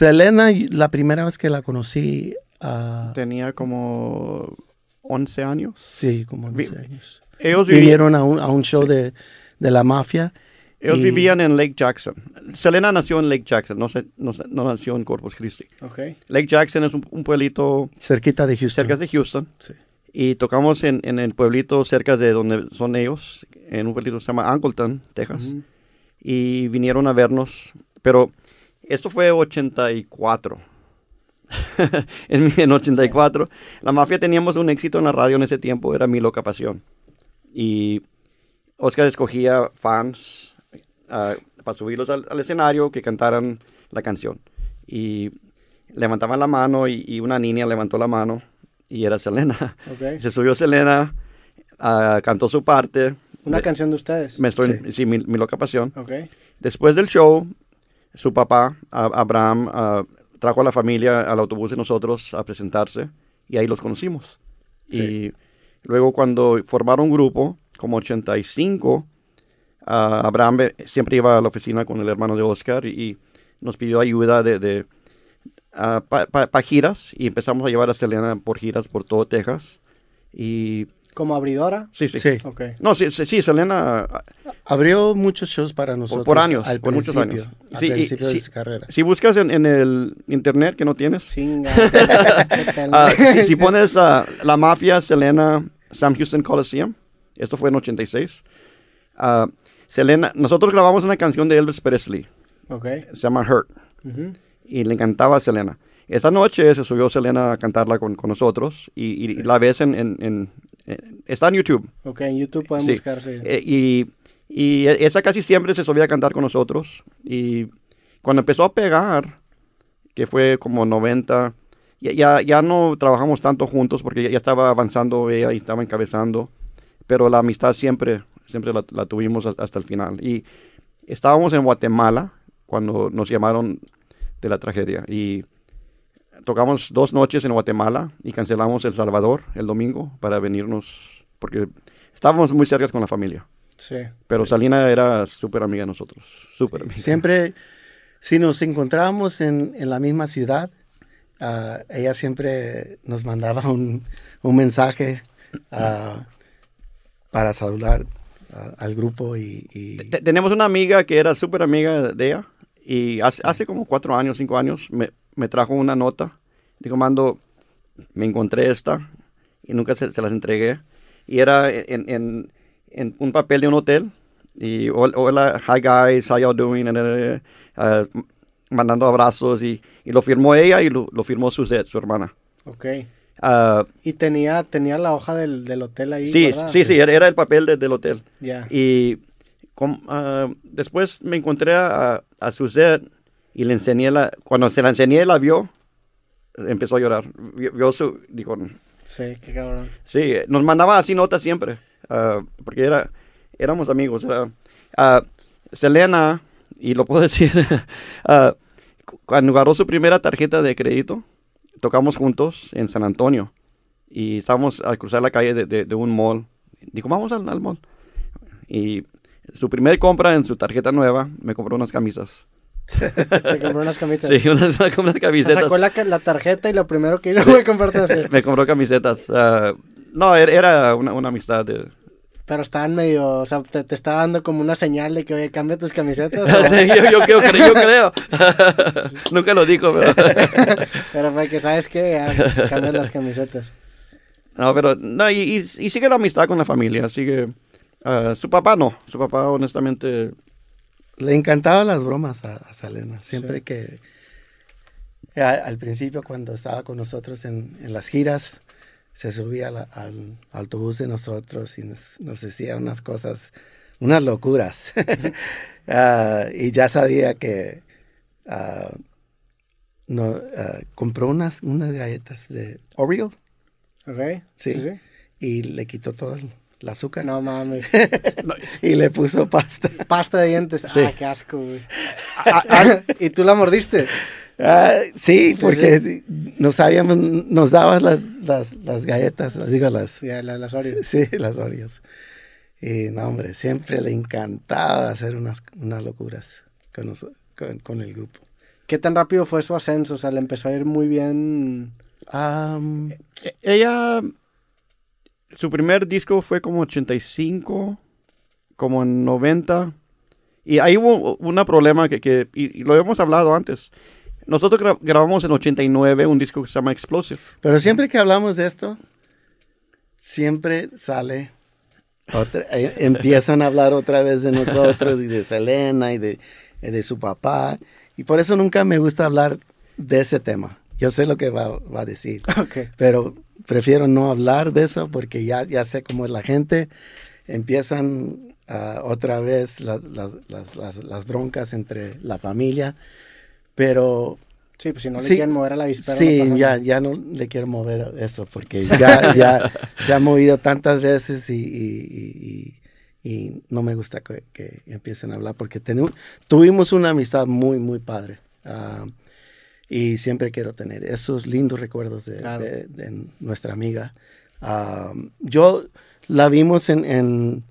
Selena, la primera vez que la conocí, ah, Tenía como 11 años. sí, como 11 Vi- años. Ellos, Vinieron a un, a un show de, de la mafia. ellos y- vivían en Lake Jackson. Selena nació en Lake Jackson, no, se- no, no nació en Corpus Christi. Ok. Lake Jackson es un, un pueblito cerquita de Houston. cerca de Houston. Sí. Y tocamos en, en el pueblito cerca de donde son ellos, en un pueblito que se llama Angleton, Texas. Y vinieron a vernos. Pero esto fue 84. en, en 84. La mafia teníamos un éxito en la radio en ese tiempo, era Mi Loca Pasión. Y Oscar escogía fans ah, para subirlos al, al escenario que cantaran la canción. Y levantaban la mano y, y una niña levantó la mano y era Selena. Ok. Se subió Selena, ah, cantó su parte. Una Me- canción de ustedes. me estoy, Sí. sí, mi, mi loca pasión. Ok. Después del show, su papá, Abraham, ah, trajo a la familia al autobús de nosotros a presentarse y ahí los conocimos. Sí. Y luego cuando formaron un grupo, como 85, ah, Abraham ve- siempre iba a la oficina con el hermano de Oscar y, y nos pidió ayuda de, de para giras y empezamos a llevar a Selena por giras por todo Texas. Y Como abridora. sí, sí. Sí. No, sí, sí, sí, Selena ah, Abrió muchos shows para nosotros. por años, Al por muchos principio, años. Al Sí, y- principio de sí. su carrera. Si buscas en, en el internet que no tienes, ah, si, si pones La Mafia, Selena, Sam Houston Coliseum, esto fue en 86. ah, Selena, nosotros grabamos una canción de Elvis Presley, Ok. se llama Hurt, y le encantaba a Selena. Esa noche se subió Selena a cantarla con, con nosotros, y, y la ves en- en- Está en YouTube. Ok, en YouTube pueden Sí. buscarse. Eh, y, y esa casi siempre se solía cantar con nosotros. Y cuando empezó a pegar, que fue como 90, ya, ya, ya no trabajamos tanto juntos porque ya, ya estaba avanzando ella y estaba encabezando. Pero la amistad siempre, siempre la, la tuvimos hasta el final. Y estábamos en Guatemala cuando nos llamaron de la tragedia. Y tocamos dos noches en Guatemala y cancelamos El Salvador el domingo para venirnos porque estábamos muy cerca con la familia. Sí. Pero Salina era súper amiga de nosotros, súper amiga. Siempre, si nos encontrábamos en, en la misma ciudad, ah, ella siempre nos mandaba un, un mensaje ah, para saludar ah, al grupo y, y- Te- Tenemos una amiga que era súper amiga de ella y hace, hace como cuatro años, cinco años, me, me trajo una nota. Digo, mando, me encontré esta y nunca se, se las entregué. Y era en, en- en un papel de un hotel. Y hol- hola, hi guys, how y'all doing? And, uh, uh, mandando abrazos y, y lo firmó ella y lo, lo firmó Suzette, su hermana. Ok. Ah, Y tenía, tenía la hoja del, del hotel ahí. sí, sí, sí, era, era el papel de- del hotel. Ya. Y ah, después me encontré a, a Suzette y le enseñé la... Cuando se la enseñé, la vio, empezó a llorar. Vio, vio su... Dijo, Sí, qué cabrón. sí, nos mandaba así notas siempre, ah, porque era, éramos amigos. Era, ah, Selena, y lo puedo decir, cu- cuando agarró su primera tarjeta de crédito, tocamos juntos en San Antonio y estábamos al cruzar la calle de, de- de un mall. Dijo, vamos al, al mall. Y su primer compra en su tarjeta nueva, me compró unas camisas. Se compró unas camisetas. Sí, unas, unas Se camisetas. sacó la, la tarjeta y lo primero que hizo fue comprarte. Me compró camisetas. ah, no, era, era una, una amistad de... Pero estaban medio, o sea, te, te estaba dando como una señal de que, oye, cambia tus camisetas. Sí, yo, yo creo, yo creo. Nunca lo dijo, pero... Pero fue que, ¿sabes qué? Ya, cambia las camisetas. No, pero... No, y, y- y sigue la amistad con la familia, sigue... ah, su papá no, su papá honestamente... le encantaban las bromas a, a Selena. Siempre Sí. que, a- al principio cuando estaba con nosotros en, en las giras, se subía la- al autobús de nosotros y nos, nos decía unas cosas, unas locuras. Ah, y ya sabía que ah, no, ah, compró unas, unas galletas de Oreo ¿Ok? Sí. y le quitó todo el, el azúcar No mames. y le puso pasta. Pasta de dientes. Sí. Ah, qué asco, güey. ¿Y tú la mordiste? Ah, sí, porque nos sabíamos, nos daban las, las, las galletas, las digo las, Ya, la- las Oreos. sí, las Oreos. Y no, hombre, siempre le encantaba hacer unas, unas locuras con, nos- con, con el grupo. ¿Qué tan rápido fue su ascenso? O sea, le empezó a ir muy bien. Am, E- Ella, su primer disco fue como 85, como en 90. Y ahí hubo un problema que, que- y, lo hemos hablado antes. Nosotros gra- grabamos en 89 un disco que se llama Explosive. pero siempre que hablamos de esto, siempre sale otra, eh, empiezan a hablar otra vez de nosotros y de Selena y de, de su papá. Y por eso nunca me gusta hablar de ese tema. Yo sé lo que va, va a decir. Pero prefiero no hablar de eso porque ya, ya sé cómo es la gente. Empiezan ah, otra vez la- la- las, las- las broncas entre la familia, pero Sí, pues si no le Sí. quieren mover a la avispero. no sí, ya, ya no le quiero mover eso porque ya, ya se ha movido tantas veces y, y- y- y- y no me gusta que, que empiecen a hablar porque tenu- tuvimos una amistad muy, muy padre. ah, y siempre quiero tener esos lindos recuerdos de, Claro. de- de nuestra amiga. Yo la vimos en, en,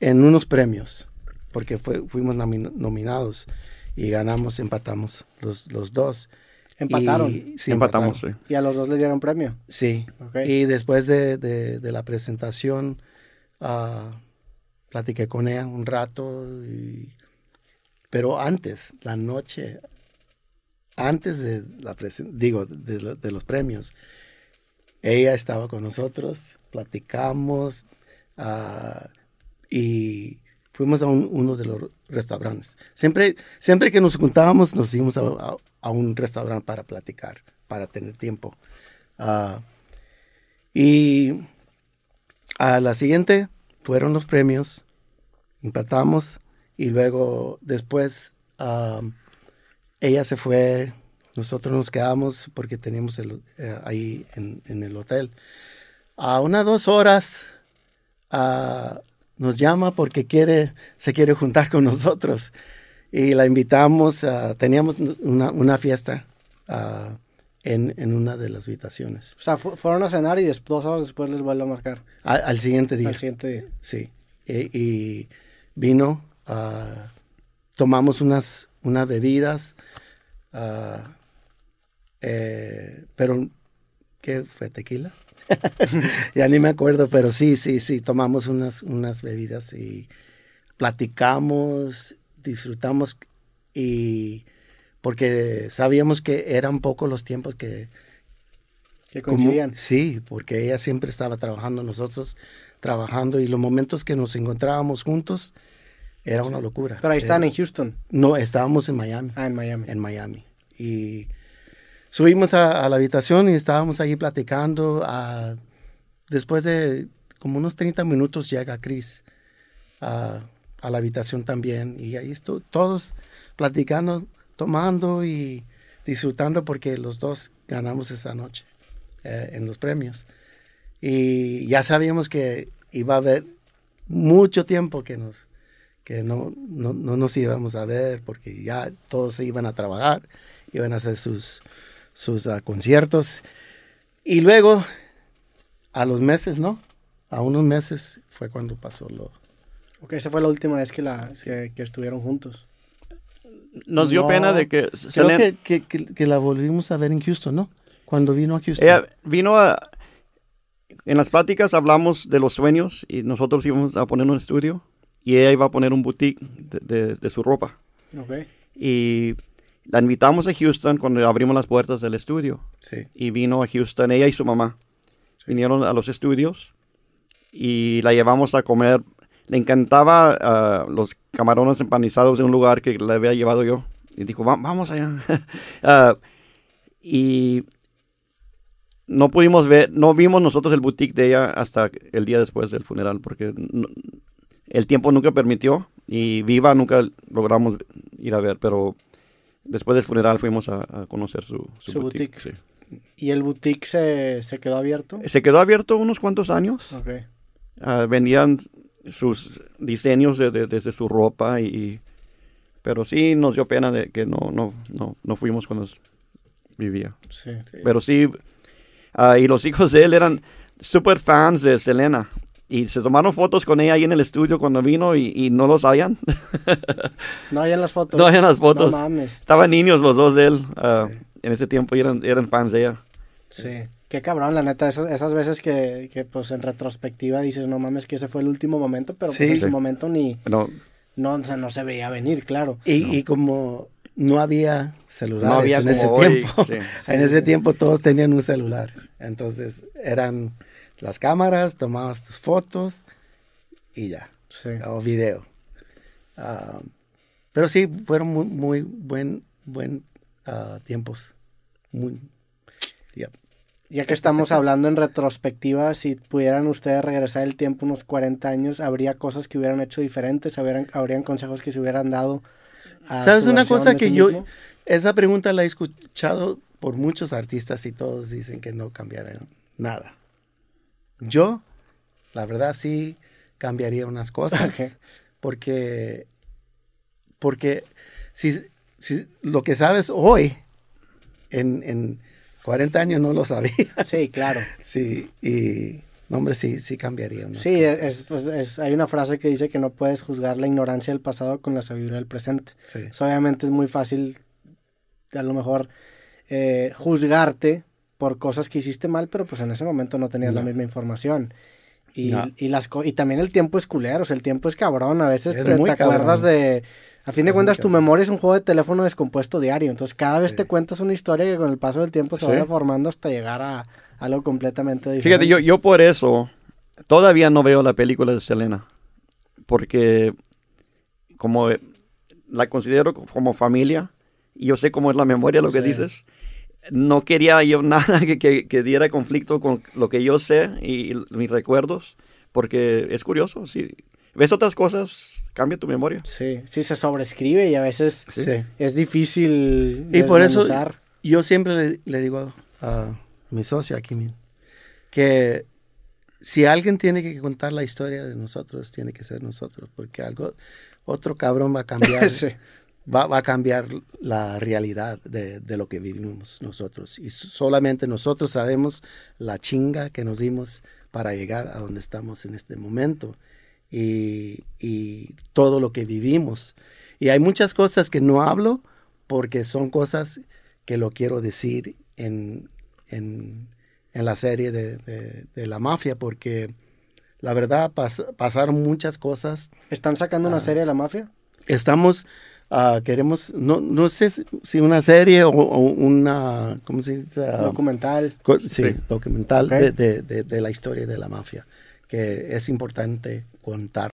en unos premios, porque fue, fuimos nomi- nominados y ganamos, empatamos los, los dos. Empataron. Y- sí, Empatamos, empataron. sí. Y a los dos le dieron premio. Sí. Y después de, de- de la presentación, ah, platiqué con ella un rato. y- pero antes, la noche, antes de la digo, de, lo- de los premios, ella estaba con nosotros, platicamos ah, y fuimos a un- uno de los restaurantes. Siempre, siempre que nos juntábamos, nos íbamos a, un restaurante para platicar, para tener tiempo. Ah, y a la siguiente fueron los premios, empatamos y luego después am, ella se fue, nosotros nos quedamos porque teníamos el, eh, ahí en, en el hotel. A unas dos horas ah, nos llama porque quiere, se quiere juntar con nosotros y la invitamos, teníamos una, una fiesta ah, en, en una de las habitaciones. O sea, fu- fueron a cenar y dos horas después les vuelvo a marcar. Al, al siguiente día. Al siguiente día. Sí. Y, y vino, ah, tomamos unas, unas bebidas, ah, eh, pero ¿qué fue? ¿Tequila? ya ni me acuerdo, pero sí, sí, sí, tomamos unas, unas bebidas y platicamos, disfrutamos y porque sabíamos que eran pocos los tiempos que, Que como- coincidían. sí, porque ella siempre estaba trabajando, nosotros trabajando y los momentos que nos encontrábamos juntos era una locura. Pero ahí están Era- en Houston. No, estábamos en Miami, Ah, en Miami. en Miami. Y subimos a, a la habitación y estábamos ahí platicando. ah, después de como unos 30 minutos llega Chris ah, a la habitación también y ahí estu- todos platicando, tomando y disfrutando porque los dos ganamos esa noche eh, en los premios. Y ya sabíamos que iba a haber mucho tiempo que nos que no, no, no nos íbamos a ver porque ya todos se iban a trabajar, iban a hacer sus, sus ah, conciertos. Y luego, a los meses, ¿no? A unos meses fue cuando pasó lo... Ok, esa fue la última vez que, la, que, que estuvieron juntos. Nos dio No, pena de que Creo Selena, que, que, que- que la volvimos a ver en Houston, ¿no? Cuando vino a Houston. ella vino a... En las pláticas hablamos de los sueños y nosotros íbamos a poner un estudio y ella iba a poner un boutique de, de- de su ropa. Y la invitamos a Houston cuando abrimos las puertas del estudio. Sí. y vino a Houston, ella y su mamá. Vinieron a los estudios y la llevamos a comer. Le encantaba ah, los camarones empanizados de un lugar que le había llevado yo. Y dijo, "Va- vamos allá. Ah, y no pudimos ver, no vimos nosotros el boutique de ella hasta el día después del funeral, porque no- el tiempo nunca permitió y viva nunca logramos ir a ver, pero después del funeral fuimos a, a conocer su, su, Su boutique. boutique. sí. ¿Y el boutique se, se quedó abierto? Se quedó abierto unos cuantos años. Ok. Ah, vendían sus diseños de- de- desde su ropa y, pero sí nos dio pena de que no no no no fuimos cuando vivía. Sí. Pero sí ah, y los hijos de él eran super fans de Selena y se tomaron fotos con ella ahí en el estudio cuando vino y, y no los sabían. No hay en las fotos. no habían las fotos. No mames. Estaban niños los dos de él ah, en ese tiempo y eran, eran fans de ella. Sí. Qué cabrón, la neta, esas, esas veces que, que, pues en retrospectiva dices, no mames, que ese fue el último momento, pero Sí. pues en Sí. su momento ni, No, no, o sea, no se veía venir, claro. Y, y como no había celulares no había en ese hoy, tiempo, sí. en ese tiempo todos tenían un celular. Entonces eran las cámaras, tomabas tus fotos y ya, Sí. o video. Ah, pero sí, fueron muy, muy buen, buen ah, tiempos. Muy, yep. Ya que estamos hablando en retrospectiva, si pudieran ustedes regresar el tiempo unos 40 años, ¿habría cosas que hubieran hecho diferentes? ¿Habrían, habrían consejos que se hubieran dado? a ¿Sabes una cosa que sí yo, mismo? esa pregunta la he escuchado por muchos artistas y todos dicen que no cambiaron nada. Yo, la verdad, sí cambiaría unas cosas porque, porque si, si lo que sabes hoy, en, en 40 años no lo sabía. Sí, claro. Sí, y, no, hombre, sí, sí cambiaría unas Sí, cosas. es- pues, es- hay una frase que dice que no puedes juzgar la ignorancia del pasado con la sabiduría del presente. Sí. Obviamente es muy fácil, a lo mejor, eh, juzgarte por cosas que hiciste mal, pero pues en ese momento no tenías la misma información. Y, No. y, las co- y también el tiempo es culero, o sea, el tiempo es cabrón. A veces Es te, acuerdas de... A fin de Es cuentas, tu memoria es un juego de teléfono descompuesto diario. Entonces, cada vez Sí. te cuentas una historia que con el paso del tiempo se Sí. vaya formando hasta llegar a algo completamente diferente. Fíjate, yo, yo por eso todavía no veo la película de Selena. Porque como eh, la considero co- como familia, y yo sé cómo es la memoria, lo que dices, no quería yo nada que, que- que diera conflicto con lo que yo sé y, mis recuerdos, porque es curioso, si ves otras cosas, cambia tu memoria. Sí, sí, se sobrescribe y a veces Sí. Sí. es difícil Y por eso yo siempre le, le digo a mi socio aquí mismo que si alguien tiene que contar la historia de nosotros, tiene que ser nosotros, porque algo, otro cabrón va a cambiar, Sí. Va, va a cambiar la realidad de, de lo que vivimos nosotros. Y solamente nosotros sabemos la chinga que nos dimos para llegar a donde estamos en este momento y, y todo lo que vivimos. Y hay muchas cosas que no hablo porque son cosas que lo quiero decir en, en, en la serie de, de- de la mafia, porque la verdad pas- pasaron muchas cosas. ¿Están sacando Ah. una serie de la mafia? Estamos, ah, queremos, no, no sé si- una serie o, o una, ¿cómo se dice? Ah, documental. Co- sí, Sí. documental Ok. de, de- de- de la historia de la mafia, que es importante contar